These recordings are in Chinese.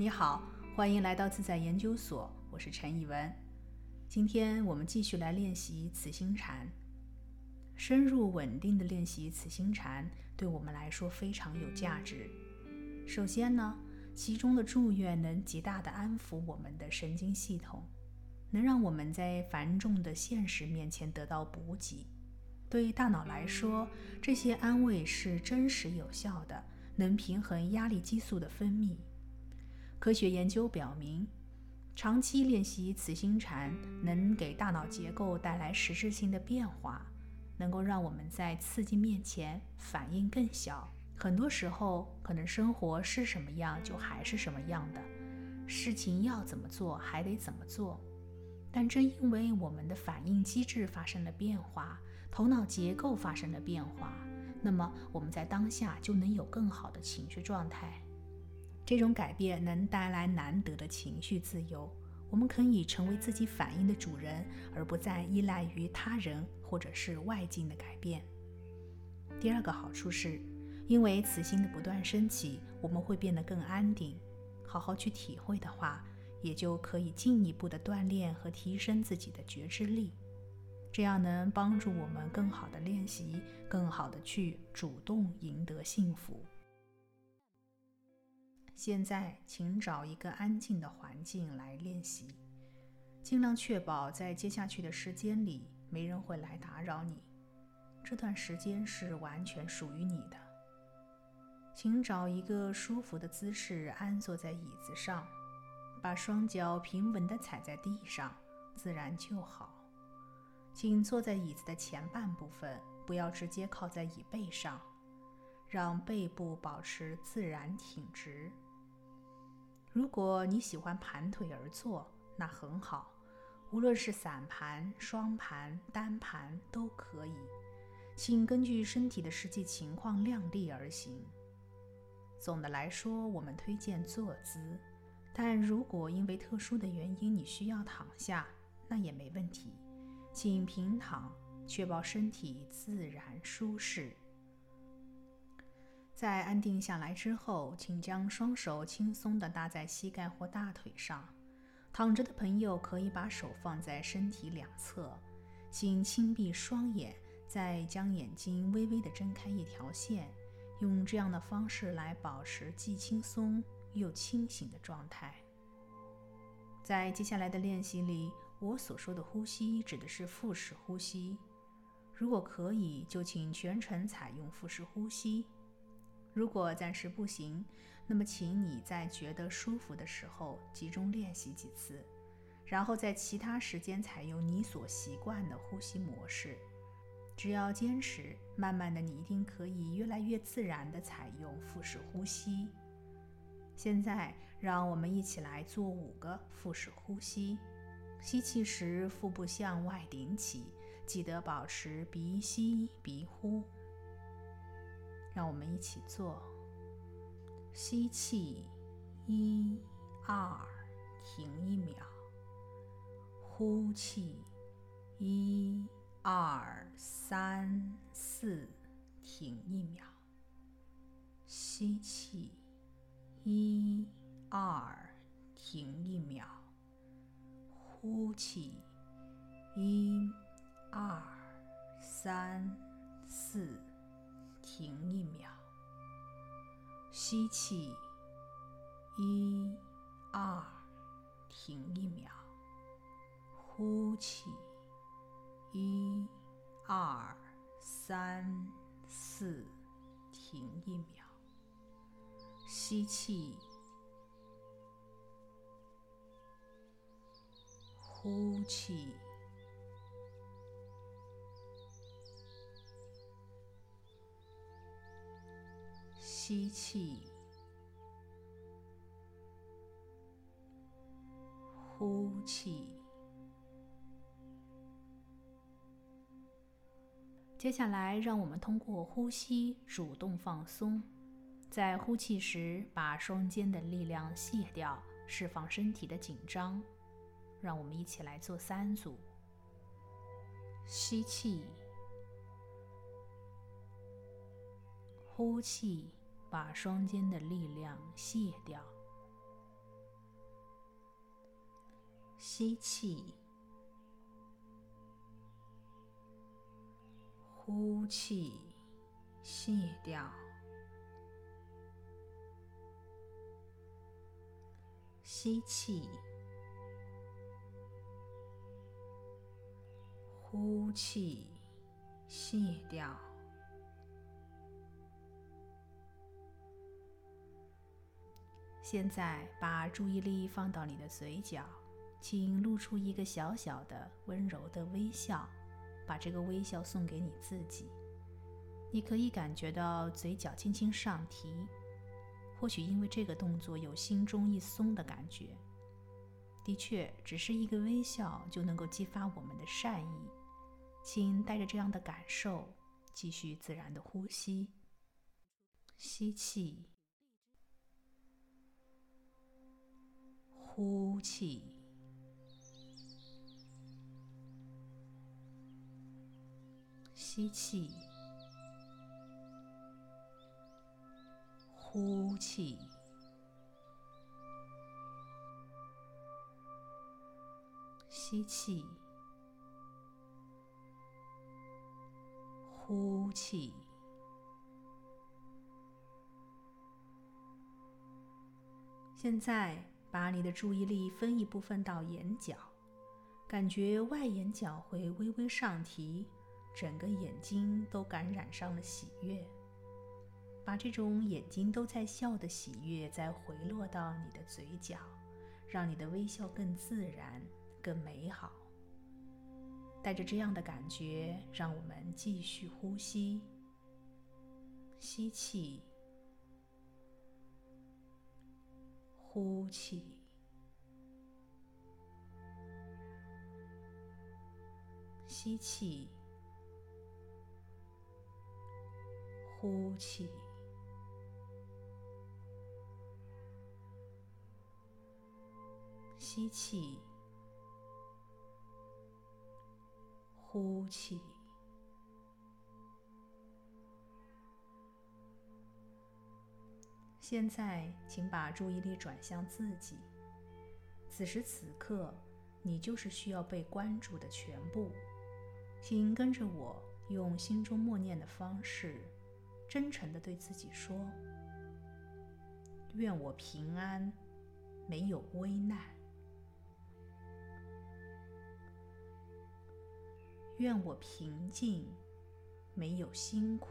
你好，欢迎来到自在研究所，我是陈以文。今天我们继续来练习慈心禅。深入稳定的练习慈心禅，对我们来说非常有价值。首先呢，其中的祝愿能极大的安抚我们的神经系统，能让我们在繁重的现实面前得到补给。对大脑来说，这些安慰是真实有效的，能平衡压力激素的分泌。科学研究表明，长期练习慈心禅能给大脑结构带来实质性的变化，能够让我们在刺激面前反应更小。很多时候，可能生活是什么样就还是什么样的，事情要怎么做还得怎么做。但正因为我们的反应机制发生了变化，头脑结构发生了变化，那么我们在当下就能有更好的情绪状态。这种改变能带来难得的情绪自由，我们可以成为自己反应的主人，而不再依赖于他人或者是外境的改变。第二个好处是，因为慈心的不断升起，我们会变得更安定。好好去体会的话，也就可以进一步的锻炼和提升自己的觉知力，这样能帮助我们更好的练习，更好的去主动赢得幸福。现在，请找一个安静的环境来练习，尽量确保在接下去的时间里没人会来打扰你。这段时间是完全属于你的。请找一个舒服的姿势，安坐在椅子上，把双脚平稳地踩在地上，自然就好。请坐在椅子的前半部分，不要直接靠在椅背上，让背部保持自然挺直。如果你喜欢盘腿而坐，那很好。无论是散盘、双盘、单盘都可以，请根据身体的实际情况量力而行。总的来说，我们推荐坐姿，但如果因为特殊的原因你需要躺下，那也没问题，请平躺，确保身体自然舒适。在安定下来之后，请将双手轻松地搭在膝盖或大腿上。躺着的朋友可以把手放在身体两侧，请轻闭双眼，再将眼睛微微地睁开一条线，用这样的方式来保持既轻松又清醒的状态。在接下来的练习里，我所说的呼吸指的是腹式呼吸。如果可以，就请全程采用腹式呼吸。如果暂时不行，那么请你在觉得舒服的时候集中练习几次，然后在其他时间采用你所习惯的呼吸模式。只要坚持，慢慢的你一定可以越来越自然的采用腹式呼吸。现在，让我们一起来做五个腹式呼吸。吸气时，腹部向外顶起，记得保持鼻吸鼻呼。让我们一起做。吸气，一、二，停一秒。呼气，一、二、三、四，停一秒。吸气，一、二，停一秒。呼气，一、二、三、四。停一秒，吸气，一、二，停一秒，呼气，一、二、三、四，停一秒，吸气，呼气。吸气，呼气。接下来，让我们通过呼吸主动放松。在呼气时，把双肩的力量卸掉，释放身体的紧张。让我们一起来做三组：吸气，呼气。把双肩的力量卸掉，吸气，呼气，卸掉。吸气，呼气，卸掉。现在把注意力放到你的嘴角，请露出一个小小的、温柔的微笑，把这个微笑送给你自己。你可以感觉到嘴角轻轻上提。或许因为这个动作有心中一松的感觉。的确，只是一个微笑就能够激发我们的善意。请带着这样的感受，继续自然的呼吸。吸气，呼气，吸气。呼气，吸气，呼气。现在把你的注意力分一部分到眼角，感觉外眼角会微微上提，整个眼睛都感染上了喜悦。把这种眼睛都在笑的喜悦再回落到你的嘴角，让你的微笑更自然、更美好。带着这样的感觉，让我们继续呼吸。吸气，呼气，吸气，呼气。吸气，呼气。现在，请把注意力转向自己。此时此刻，你就是需要被关注的全部。请跟着我，用心中默念的方式，真诚的对自己说：“愿我平安，没有危难。”愿我平静，没有辛苦；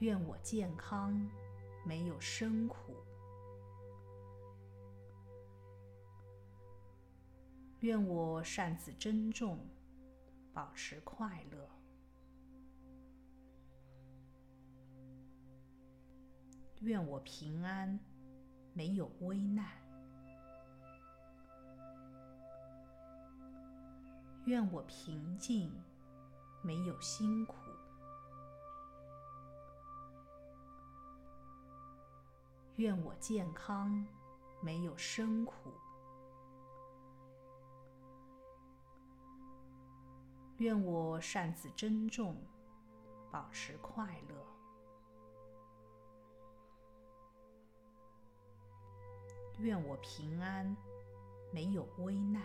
愿我健康，没有生苦；愿我善自珍重，保持快乐；愿我平安，没有危难。愿我平静，没有辛苦；愿我健康，没有生苦；愿我善自珍重，保持快乐；愿我平安，没有危难。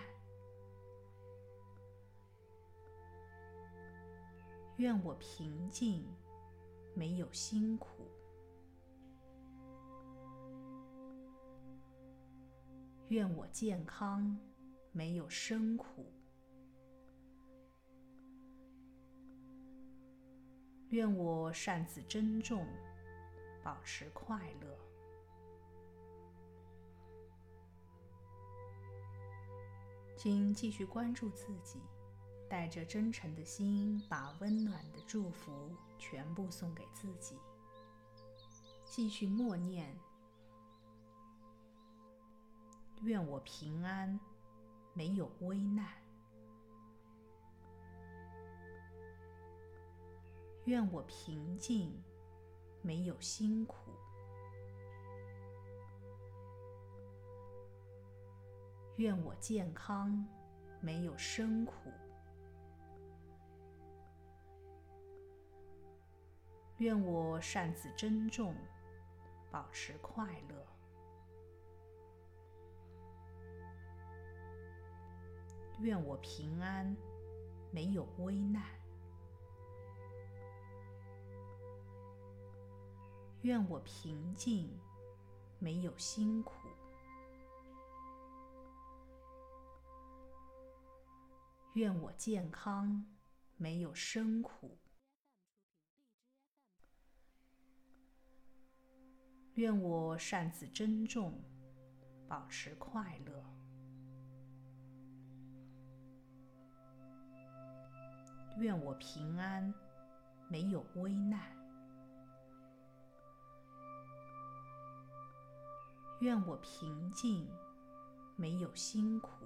愿我平静，没有辛苦；愿我健康，没有生苦；愿我善自珍重，保持快乐。请继续关注自己。带着真诚的心，把温暖的祝福全部送给自己。继续默念：愿我平安，没有危难；愿我平静，没有辛苦；愿我健康，没有生苦。愿我善自珍重，保持快乐。愿我平安，没有危难。愿我平静，没有辛苦。愿我健康，没有生苦。愿我善自珍重，保持快乐。愿我平安，没有危难。愿我平静，没有辛苦。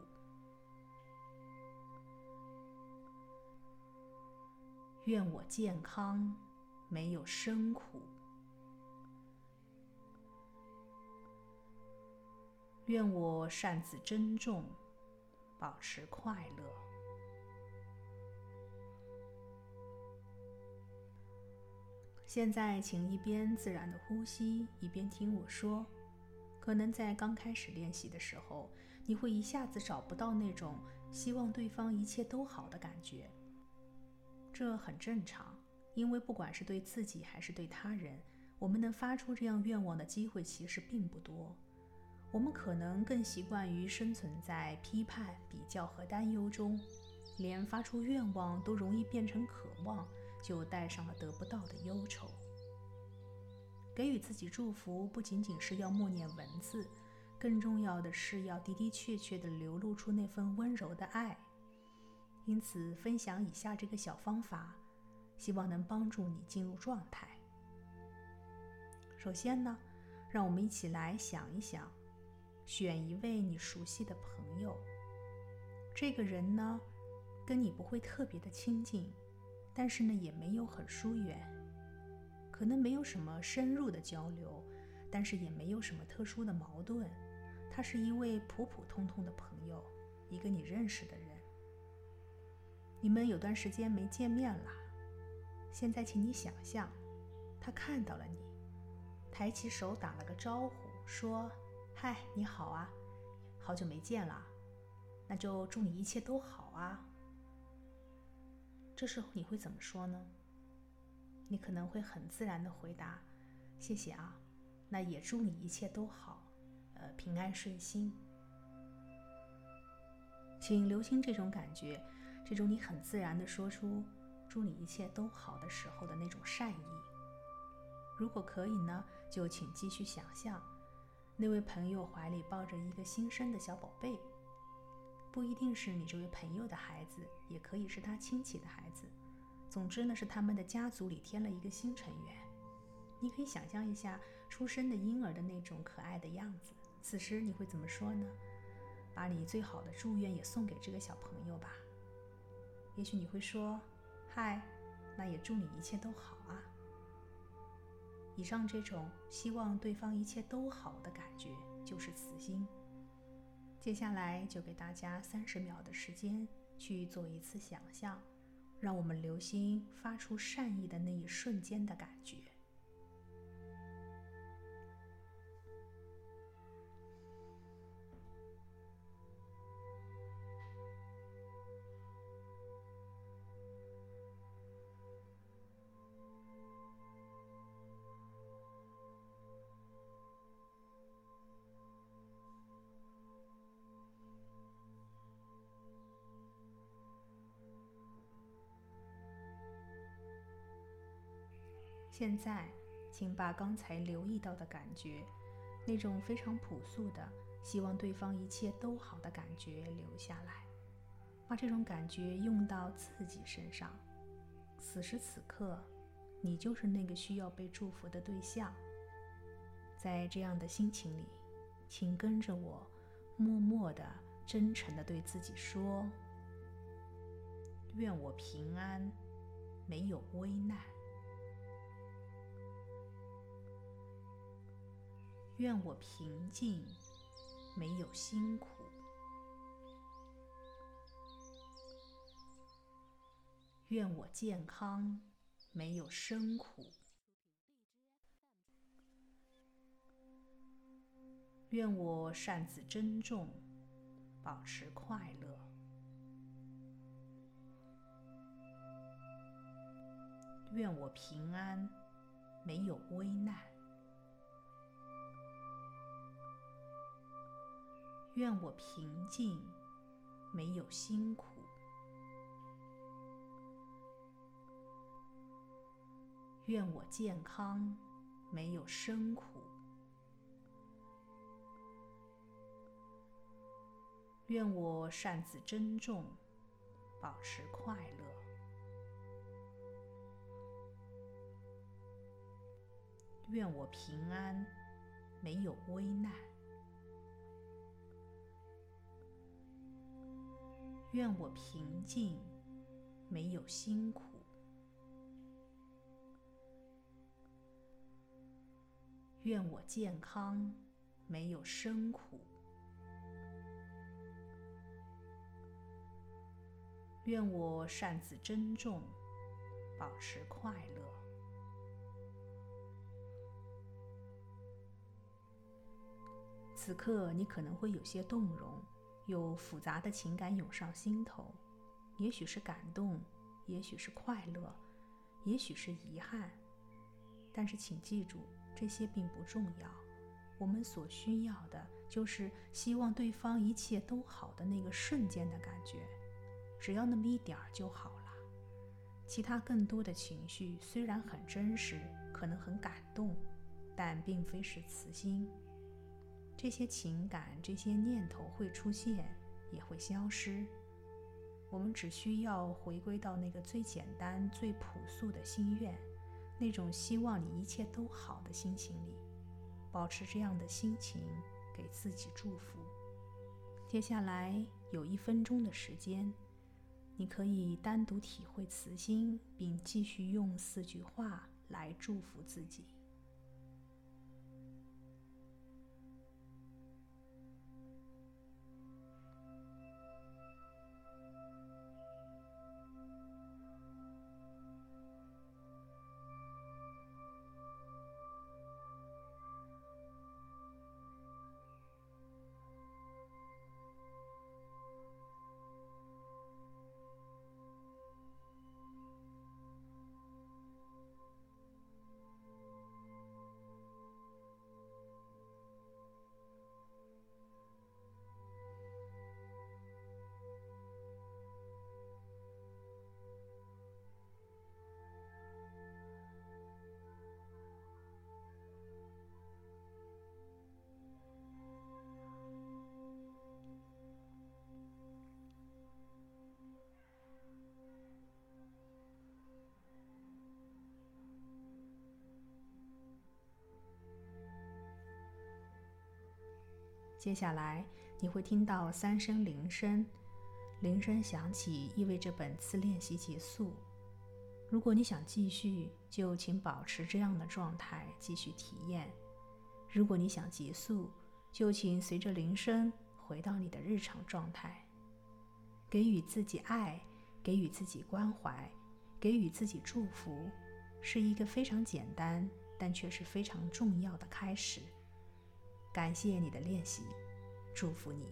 愿我健康，没有生苦。愿我善自珍重，保持快乐。现在，请一边自然的呼吸，一边听我说。可能在刚开始练习的时候，你会一下子找不到那种希望对方一切都好的感觉。这很正常，因为不管是对自己还是对他人，我们能发出这样愿望的机会其实并不多。我们可能更习惯于生存在批判、比较和担忧中，连发出愿望都容易变成渴望，就带上了得不到的忧愁。给予自己祝福，不仅仅是要默念文字，更重要的是要的的确确地流露出那份温柔的爱。因此，分享以下这个小方法，希望能帮助你进入状态。首先呢，让我们一起来想一想。选一位你熟悉的朋友，这个人呢，跟你不会特别的亲近，但是呢，也没有很疏远，可能没有什么深入的交流，但是也没有什么特殊的矛盾。他是一位普普通通的朋友，一个你认识的人。你们有段时间没见面了，现在请你想象，他看到了你，抬起手打了个招呼，说。嗨，你好啊，好久没见了，那就祝你一切都好啊。这时候你会怎么说呢？你可能会很自然的回答：“谢谢啊，那也祝你一切都好，呃，平安顺心。”请留心这种感觉，这种你很自然的说出“祝你一切都好”的时候的那种善意。如果可以呢，就请继续想象。那位朋友怀里抱着一个新生的小宝贝，不一定是你这位朋友的孩子，也可以是他亲戚的孩子。总之呢，是他们的家族里添了一个新成员。你可以想象一下出生的婴儿的那种可爱的样子。此时你会怎么说呢？把你最好的祝愿也送给这个小朋友吧。也许你会说：“嗨，那也祝你一切都好啊。”以上这种希望对方一切都好的感觉，就是慈心。接下来就给大家三十秒的时间去做一次想象，让我们留心发出善意的那一瞬间的感觉。现在，请把刚才留意到的感觉，那种非常朴素的希望对方一切都好的感觉留下来，把这种感觉用到自己身上。此时此刻，你就是那个需要被祝福的对象。在这样的心情里，请跟着我，默默的、真诚的对自己说：“愿我平安，没有危难。”愿我平静没有辛苦。愿我健康没有生苦。愿我善自珍重保持快乐。愿我平安没有危难。愿我平静，没有辛苦。愿我健康，没有生苦。愿我善自珍重，保持快乐。愿我平安，没有危难。愿我平静，没有辛苦。愿我健康，没有生苦。愿我善自珍重，保持快乐。此刻你可能会有些动容，有复杂的情感涌上心头，也许是感动，也许是快乐，也许是遗憾。但是请记住，这些并不重要。我们所需要的就是希望对方一切都好的那个瞬间的感觉，只要那么一点儿就好了。其他更多的情绪虽然很真实，可能很感动，但并非是慈心。这些情感、这些念头会出现，也会消失。我们只需要回归到那个最简单、最朴素的心愿，那种希望你一切都好的心情里，保持这样的心情，给自己祝福。接下来有一分钟的时间，你可以单独体会慈心，并继续用四句话来祝福自己。接下来你会听到三声铃声，铃声响起意味着本次练习结束。如果你想继续，就请保持这样的状态继续体验；如果你想结束，就请随着铃声回到你的日常状态。给予自己爱，给予自己关怀，给予自己祝福，是一个非常简单，但却是非常重要的开始。感谢你的练习，祝福你。